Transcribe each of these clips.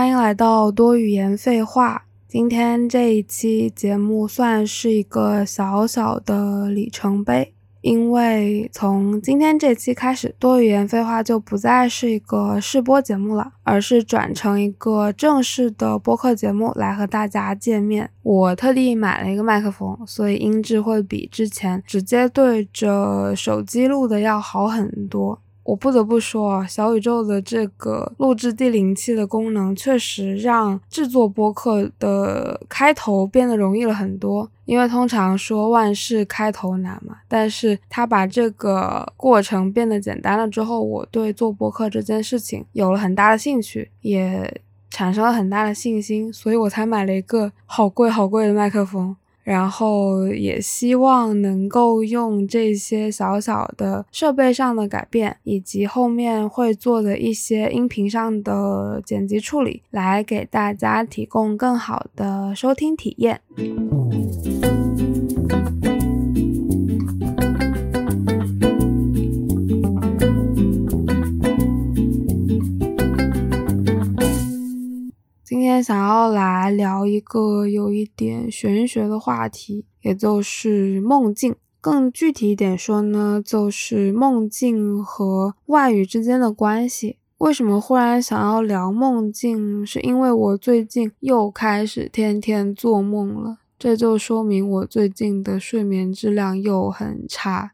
欢迎来到多语言废话。今天这一期节目算是一个小小的里程碑，因为从今天这期开始，多语言废话就不再是一个试播节目了，而是转成一个正式的播客节目来和大家见面。我特地买了一个麦克风，所以音质会比之前直接对着手机录的要好很多。我不得不说啊，小宇宙的这个录制第零期的功能，确实让制作播客的开头变得容易了很多。因为通常说万事开头难嘛，但是他把这个过程变得简单了之后，我对做播客这件事情有了很大的兴趣，也产生了很大的信心，所以我才买了一个好贵好贵的麦克风。然后也希望能够用这些小小的设备上的改变，以及后面会做的一些音频上的剪辑处理，来给大家提供更好的收听体验。想要来聊一个有一点玄学的话题，也就是梦境。更具体一点说呢，就是梦境和外语之间的关系。为什么忽然想要聊梦境？是因为我最近又开始天天做梦了，这就说明我最近的睡眠质量又很差。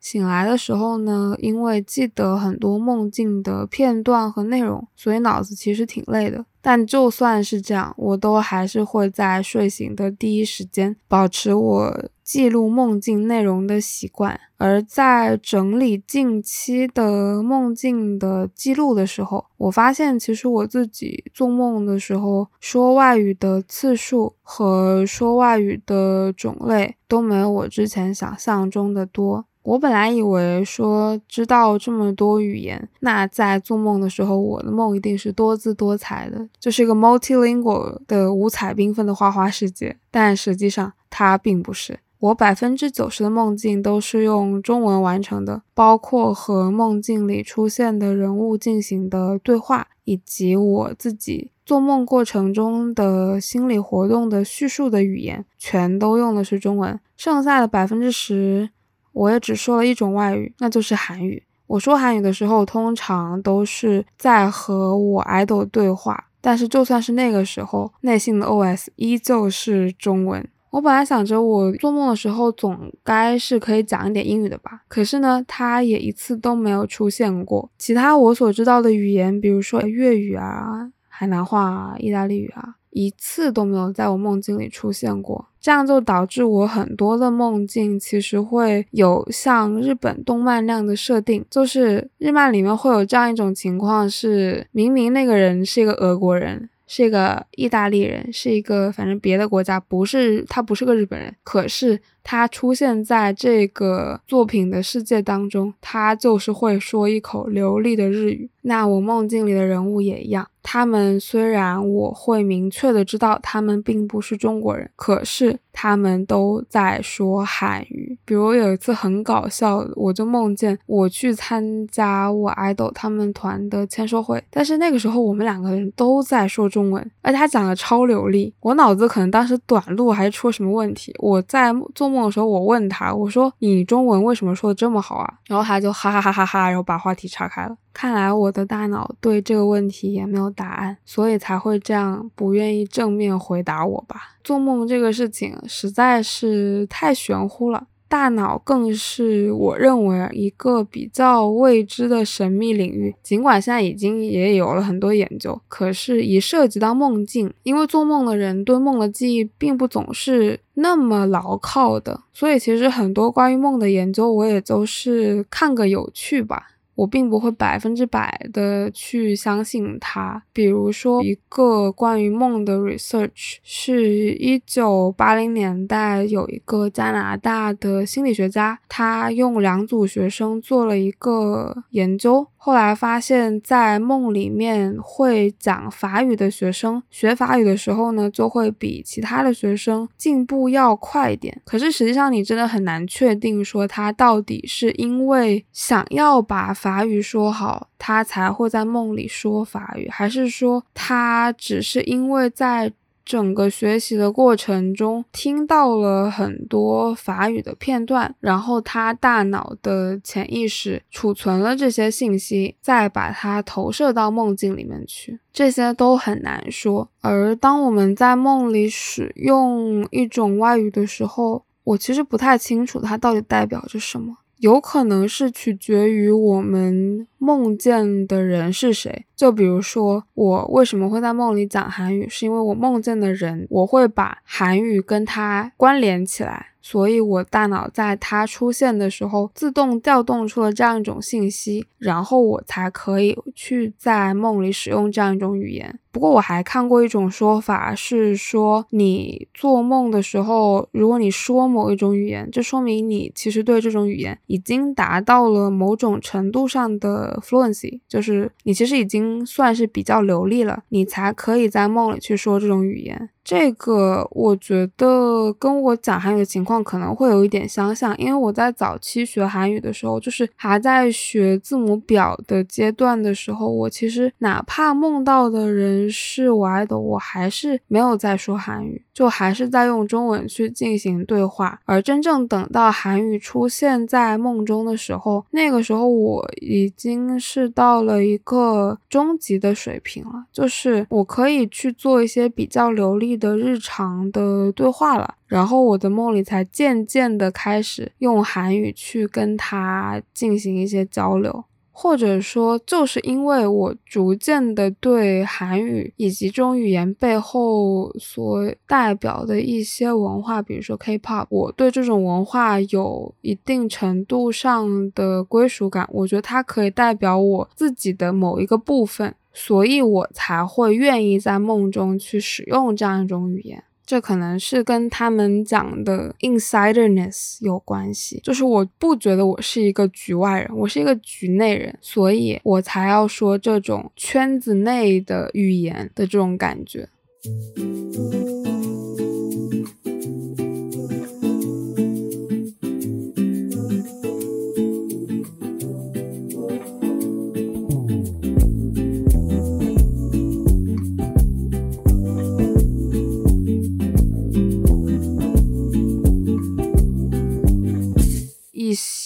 醒来的时候呢，因为记得很多梦境的片段和内容，所以脑子其实挺累的。但就算是这样，我都还是会在睡醒的第一时间保持我记录梦境内容的习惯。而在整理近期的梦境的记录的时候，我发现其实我自己做梦的时候说外语的次数和说外语的种类都没有我之前想象中的多。我本来以为说知道这么多语言，那在做梦的时候，我的梦一定是多姿多彩的，就是一个 multilingual 的五彩缤纷的花花世界。但实际上它并不是。我百分之九十的梦境都是用中文完成的，包括和梦境里出现的人物进行的对话，以及我自己做梦过程中的心理活动的叙述的语言，全都用的是中文。剩下的百分之十。我也只说了一种外语，那就是韩语。我说韩语的时候，通常都是在和我 idol 对话，但是就算是那个时候，内心的 OS 依旧是中文。我本来想着我做梦的时候总该是可以讲一点英语的吧，可是呢，它也一次都没有出现过。其他我所知道的语言，比如说粤语啊、海南话啊、意大利语啊。一次都没有在我梦境里出现过，这样就导致我很多的梦境其实会有像日本动漫那样的设定，就是日漫里面会有这样一种情况，是明明那个人是一个俄国人，是一个意大利人，是一个反正别的国家，不是他不是个日本人，可是他出现在这个作品的世界当中，他就是会说一口流利的日语。那我梦境里的人物也一样。他们虽然我会明确的知道他们并不是中国人，可是他们都在说韩语。比如有一次很搞笑，我就梦见我去参加我 idol 他们团的签售会，但是那个时候我们两个人都在说中文，而且他讲的超流利。我脑子可能当时短路还是出什么问题。我在做梦的时候，我问他，我说你中文为什么说的这么好啊？然后他就哈哈哈哈哈，然后把话题岔开了。看来我的大脑对这个问题也没有答案，所以才会这样不愿意正面回答我吧。做梦这个事情实在是太玄乎了，大脑更是我认为一个比较未知的神秘领域。尽管现在已经也有了很多研究，可是，一涉及到梦境，因为做梦的人对梦的记忆并不总是那么牢靠的，所以其实很多关于梦的研究，我也都是看个有趣吧。我并不会百分之百的去相信它。比如说，一个关于梦的 research，是一九八零年代有一个加拿大的心理学家，他用两组学生做了一个研究，后来发现，在梦里面会讲法语的学生，学法语的时候呢，就会比其他的学生进步要快一点。可是实际上，你真的很难确定说他到底是因为想要把法法语说好，他才会在梦里说法语，还是说他只是因为在。整个学习的过程中，听到了很多法语的片段，然后他大脑的潜意识储存了这些信息，再把它投射到梦境里面去，这些都很难说。而当我们在梦里使用一种外语的时候，我其实不太清楚它到底代表着什么。有可能是取决于我们梦见的人是谁，就比如说我为什么会在梦里讲韩语，是因为我梦见的人，我会把韩语跟他关联起来。所以，我大脑在它出现的时候，自动调动出了这样一种信息，然后我才可以去在梦里使用这样一种语言。不过，我还看过一种说法，是说你做梦的时候，如果你说某一种语言，就说明你其实对这种语言已经达到了某种程度上的 fluency，就是你其实已经算是比较流利了，你才可以在梦里去说这种语言。这个我觉得跟我讲韩语的情况可能会有一点相像，因为我在早期学韩语的时候，就是还在学字母表的阶段的时候，我其实哪怕梦到的人是我爱的，我还是没有在说韩语，就还是在用中文去进行对话。而真正等到韩语出现在梦中的时候，那个时候我已经是到了一个中级的水平了，就是我可以去做一些比较流利。的日常的对话了，然后我的梦里才渐渐的开始用韩语去跟他进行一些交流，或者说就是因为我逐渐的对韩语以及这种语言背后所代表的一些文化，比如说 K-pop，我对这种文化有一定程度上的归属感，我觉得它可以代表我自己的某一个部分。所以我才会愿意在梦中去使用这样一种语言，这可能是跟他们讲的 insiderness 有关系。就是我不觉得我是一个局外人，我是一个局内人，所以我才要说这种圈子内的语言的这种感觉。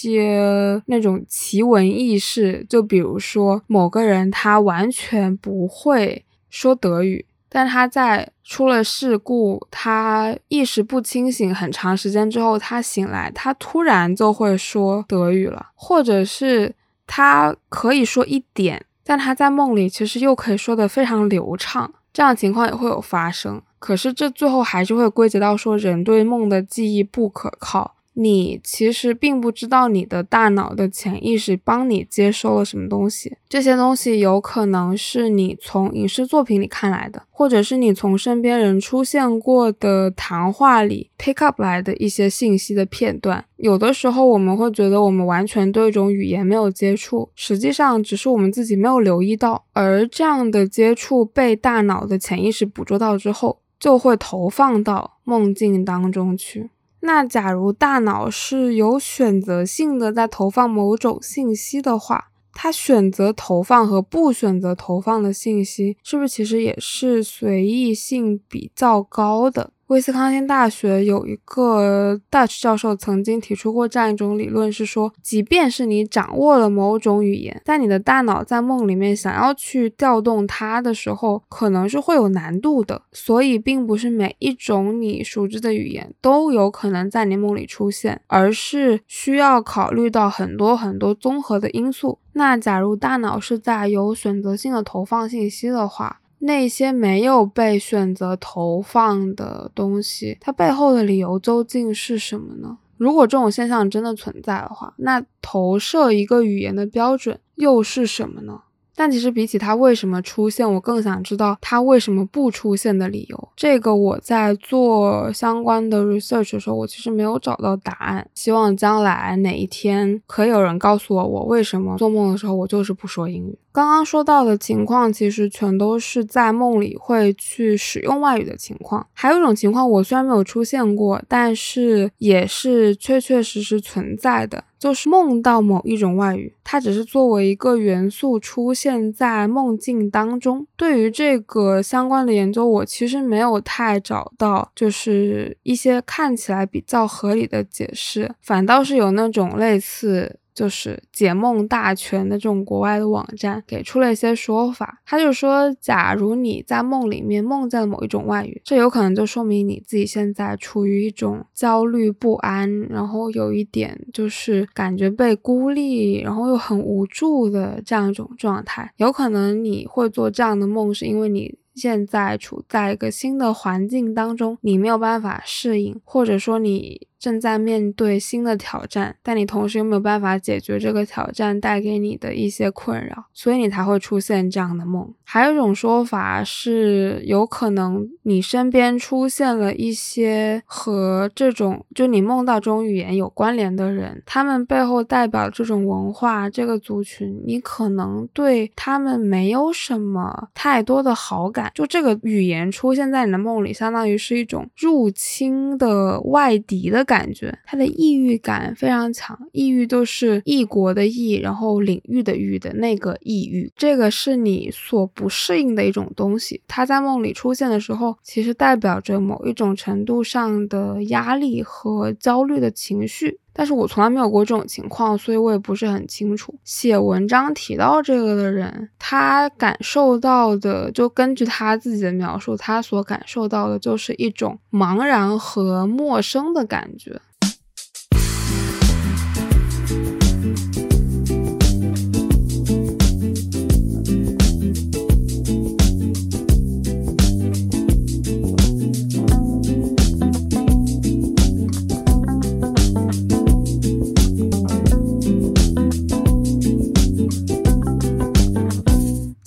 些那种奇闻异事，就比如说某个人他完全不会说德语，但他在出了事故，他意识不清醒很长时间之后，他醒来，他突然就会说德语了，或者是他可以说一点，但他在梦里其实又可以说的非常流畅，这样情况也会有发生。可是这最后还是会归结到说人对梦的记忆不可靠。你其实并不知道你的大脑的潜意识帮你接收了什么东西，这些东西有可能是你从影视作品里看来的，或者是你从身边人出现过的谈话里 pick up 来的一些信息的片段。有的时候我们会觉得我们完全对一种语言没有接触，实际上只是我们自己没有留意到，而这样的接触被大脑的潜意识捕捉到之后，就会投放到梦境当中去。那假如大脑是有选择性的在投放某种信息的话，它选择投放和不选择投放的信息，是不是其实也是随意性比较高的？威斯康星大学有一个 Dutch 教授曾经提出过这样一种理论，是说，即便是你掌握了某种语言，但你的大脑在梦里面想要去调动它的时候，可能是会有难度的。所以，并不是每一种你熟知的语言都有可能在你梦里出现，而是需要考虑到很多很多综合的因素。那假如大脑是在有选择性的投放信息的话，那些没有被选择投放的东西，它背后的理由究竟是什么呢？如果这种现象真的存在的话，那投射一个语言的标准又是什么呢？但其实比起它为什么出现，我更想知道它为什么不出现的理由。这个我在做相关的 research 的时候，我其实没有找到答案。希望将来哪一天可以有人告诉我，我为什么做梦的时候我就是不说英语。刚刚说到的情况，其实全都是在梦里会去使用外语的情况。还有一种情况，我虽然没有出现过，但是也是确确实实存在的。就是梦到某一种外语，它只是作为一个元素出现在梦境当中。对于这个相关的研究，我其实没有太找到，就是一些看起来比较合理的解释，反倒是有那种类似。就是解梦大全的这种国外的网站给出了一些说法，他就说，假如你在梦里面梦见了某一种外语，这有可能就说明你自己现在处于一种焦虑不安，然后有一点就是感觉被孤立，然后又很无助的这样一种状态。有可能你会做这样的梦，是因为你。现在处在一个新的环境当中，你没有办法适应，或者说你正在面对新的挑战，但你同时又没有办法解决这个挑战带给你的一些困扰，所以你才会出现这样的梦。还有一种说法是，有可能你身边出现了一些和这种就你梦到这种语言有关联的人，他们背后代表这种文化、这个族群，你可能对他们没有什么太多的好感。就这个语言出现在你的梦里，相当于是一种入侵的外敌的感感觉，他的异域感非常强。异域都是异国的异，然后领域的域的那个异域，这个是你所不适应的一种东西。它在梦里出现的时候，其实代表着某一种程度上的压力和焦虑的情绪。但是我从来没有过这种情况，所以我也不是很清楚。写文章提到这个的人，他感受到的，就根据他自己的描述，他所感受到的就是一种茫然和陌生的感觉。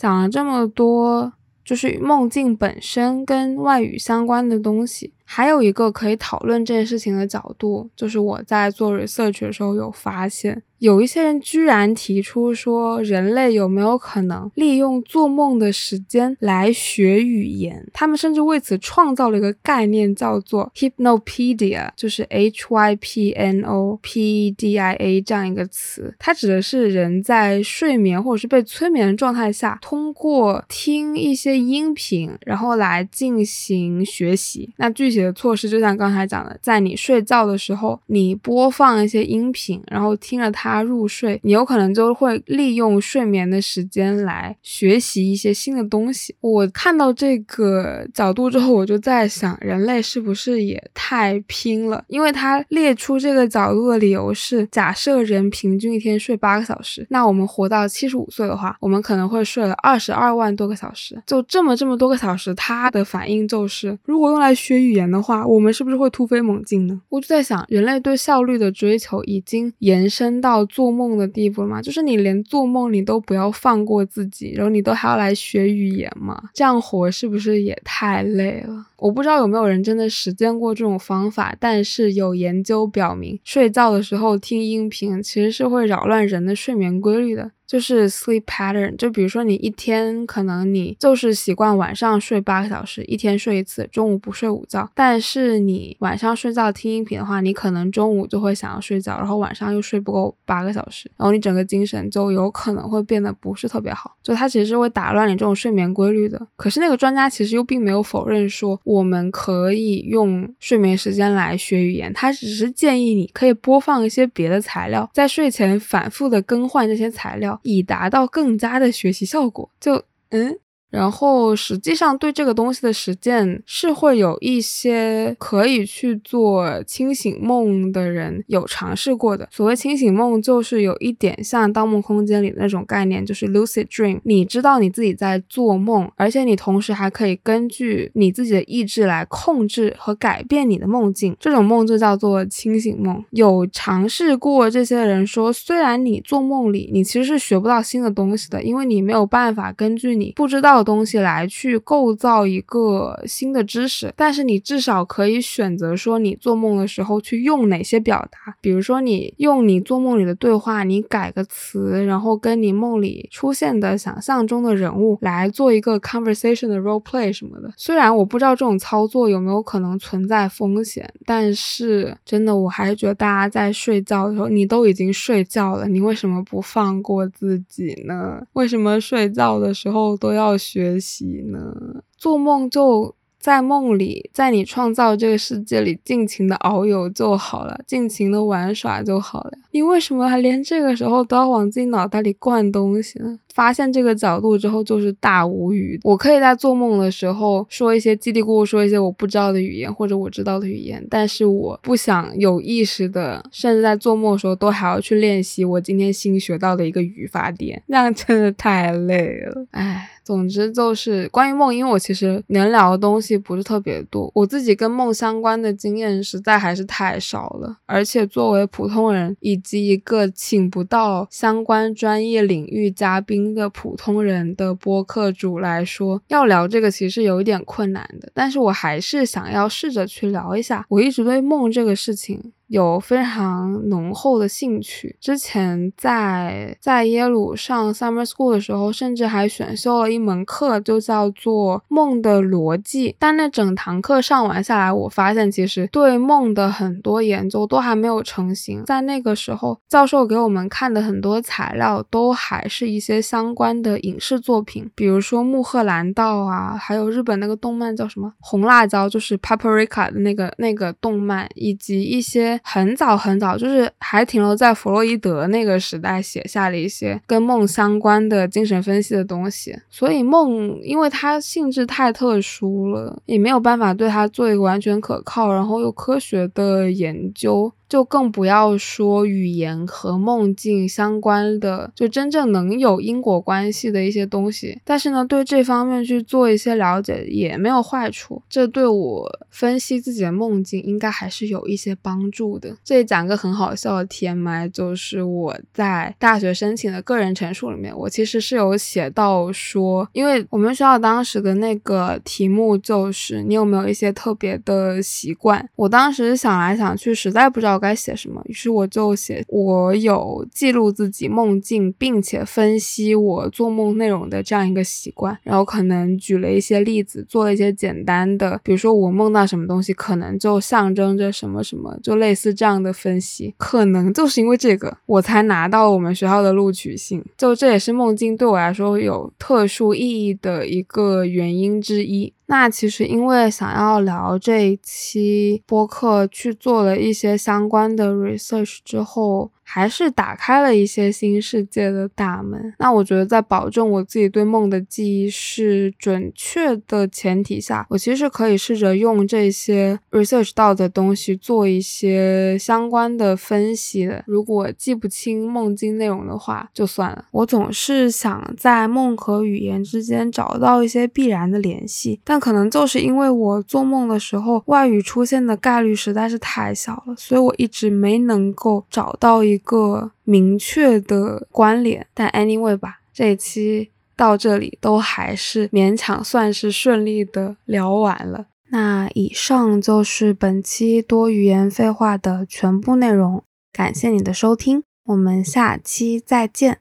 讲了这么多，就是梦境本身跟外语相关的东西。还有一个可以讨论这件事情的角度，就是我在做 research 的时候有发现。有一些人居然提出说，人类有没有可能利用做梦的时间来学语言？他们甚至为此创造了一个概念，叫做 hypnopedia，就是 h y p n o p d i a 这样一个词。它指的是人在睡眠或者是被催眠的状态下，通过听一些音频，然后来进行学习。那具体的措施就像刚才讲的，在你睡觉的时候，你播放一些音频，然后听着它。他入睡，你有可能就会利用睡眠的时间来学习一些新的东西。我看到这个角度之后，我就在想，人类是不是也太拼了？因为他列出这个角度的理由是，假设人平均一天睡八个小时，那我们活到七十五岁的话，我们可能会睡了二十二万多个小时。就这么这么多个小时，他的反应就是，如果用来学语言的话，我们是不是会突飞猛进呢？我就在想，人类对效率的追求已经延伸到。到做梦的地步了吗？就是你连做梦你都不要放过自己，然后你都还要来学语言吗？这样活是不是也太累了？我不知道有没有人真的实践过这种方法，但是有研究表明，睡觉的时候听音频其实是会扰乱人的睡眠规律的。就是 sleep pattern，就比如说你一天可能你就是习惯晚上睡八个小时，一天睡一次，中午不睡午觉。但是你晚上睡觉听音频的话，你可能中午就会想要睡觉，然后晚上又睡不够八个小时，然后你整个精神就有可能会变得不是特别好。就它其实是会打乱你这种睡眠规律的。可是那个专家其实又并没有否认说我们可以用睡眠时间来学语言，他只是建议你可以播放一些别的材料，在睡前反复的更换这些材料。以达到更加的学习效果，就嗯。然后实际上对这个东西的实践是会有一些可以去做清醒梦的人有尝试过的。所谓清醒梦，就是有一点像《盗梦空间》里的那种概念，就是 lucid dream。你知道你自己在做梦，而且你同时还可以根据你自己的意志来控制和改变你的梦境。这种梦就叫做清醒梦。有尝试过这些人说，虽然你做梦里你其实是学不到新的东西的，因为你没有办法根据你不知道。的东西来去构造一个新的知识，但是你至少可以选择说你做梦的时候去用哪些表达，比如说你用你做梦里的对话，你改个词，然后跟你梦里出现的想象中的人物来做一个 conversation 的 role play 什么的。虽然我不知道这种操作有没有可能存在风险，但是真的我还是觉得大家在睡觉的时候，你都已经睡觉了，你为什么不放过自己呢？为什么睡觉的时候都要？学习呢？做梦就在梦里，在你创造这个世界里尽情的遨游就好了，尽情的玩耍就好了。你为什么还连这个时候都要往自己脑袋里灌东西呢？发现这个角度之后，就是大无语。我可以在做梦的时候说一些叽里咕噜，说一些我不知道的语言或者我知道的语言，但是我不想有意识的，甚至在做梦的时候都还要去练习我今天新学到的一个语法点，那样真的太累了。唉。总之就是关于梦，因为我其实能聊的东西不是特别多，我自己跟梦相关的经验实在还是太少了。而且作为普通人以及一个请不到相关专业领域嘉宾个普通人的播客主来说，要聊这个其实有一点困难的。但是我还是想要试着去聊一下，我一直对梦这个事情。有非常浓厚的兴趣。之前在在耶鲁上 summer school 的时候，甚至还选修了一门课，就叫做梦的逻辑。但那整堂课上完下来，我发现其实对梦的很多研究都还没有成型。在那个时候，教授给我们看的很多材料，都还是一些相关的影视作品，比如说穆赫兰道啊，还有日本那个动漫叫什么红辣椒，就是 paprika 的那个那个动漫，以及一些。很早很早，就是还停留在弗洛伊德那个时代写下了一些跟梦相关的精神分析的东西，所以梦因为它性质太特殊了，也没有办法对它做一个完全可靠，然后又科学的研究。就更不要说语言和梦境相关的，就真正能有因果关系的一些东西。但是呢，对这方面去做一些了解也没有坏处，这对我分析自己的梦境应该还是有一些帮助的。这里讲个很好笑的 TMI，就是我在大学申请的个人陈述里面，我其实是有写到说，因为我们学校当时的那个题目就是你有没有一些特别的习惯。我当时想来想去，实在不知道。该写什么？于是我就写我有记录自己梦境，并且分析我做梦内容的这样一个习惯。然后可能举了一些例子，做了一些简单的，比如说我梦到什么东西，可能就象征着什么什么，就类似这样的分析。可能就是因为这个，我才拿到了我们学校的录取信。就这也是梦境对我来说有特殊意义的一个原因之一。那其实因为想要聊这一期播客，去做了一些相关的 research 之后。还是打开了一些新世界的大门。那我觉得，在保证我自己对梦的记忆是准确的前提下，我其实可以试着用这些 research 到的东西做一些相关的分析的。如果记不清梦境内容的话，就算了。我总是想在梦和语言之间找到一些必然的联系，但可能就是因为我做梦的时候外语出现的概率实在是太小了，所以我一直没能够找到一。一个明确的关联，但 anyway 吧，这一期到这里都还是勉强算是顺利的聊完了。那以上就是本期多语言废话的全部内容，感谢你的收听，我们下期再见。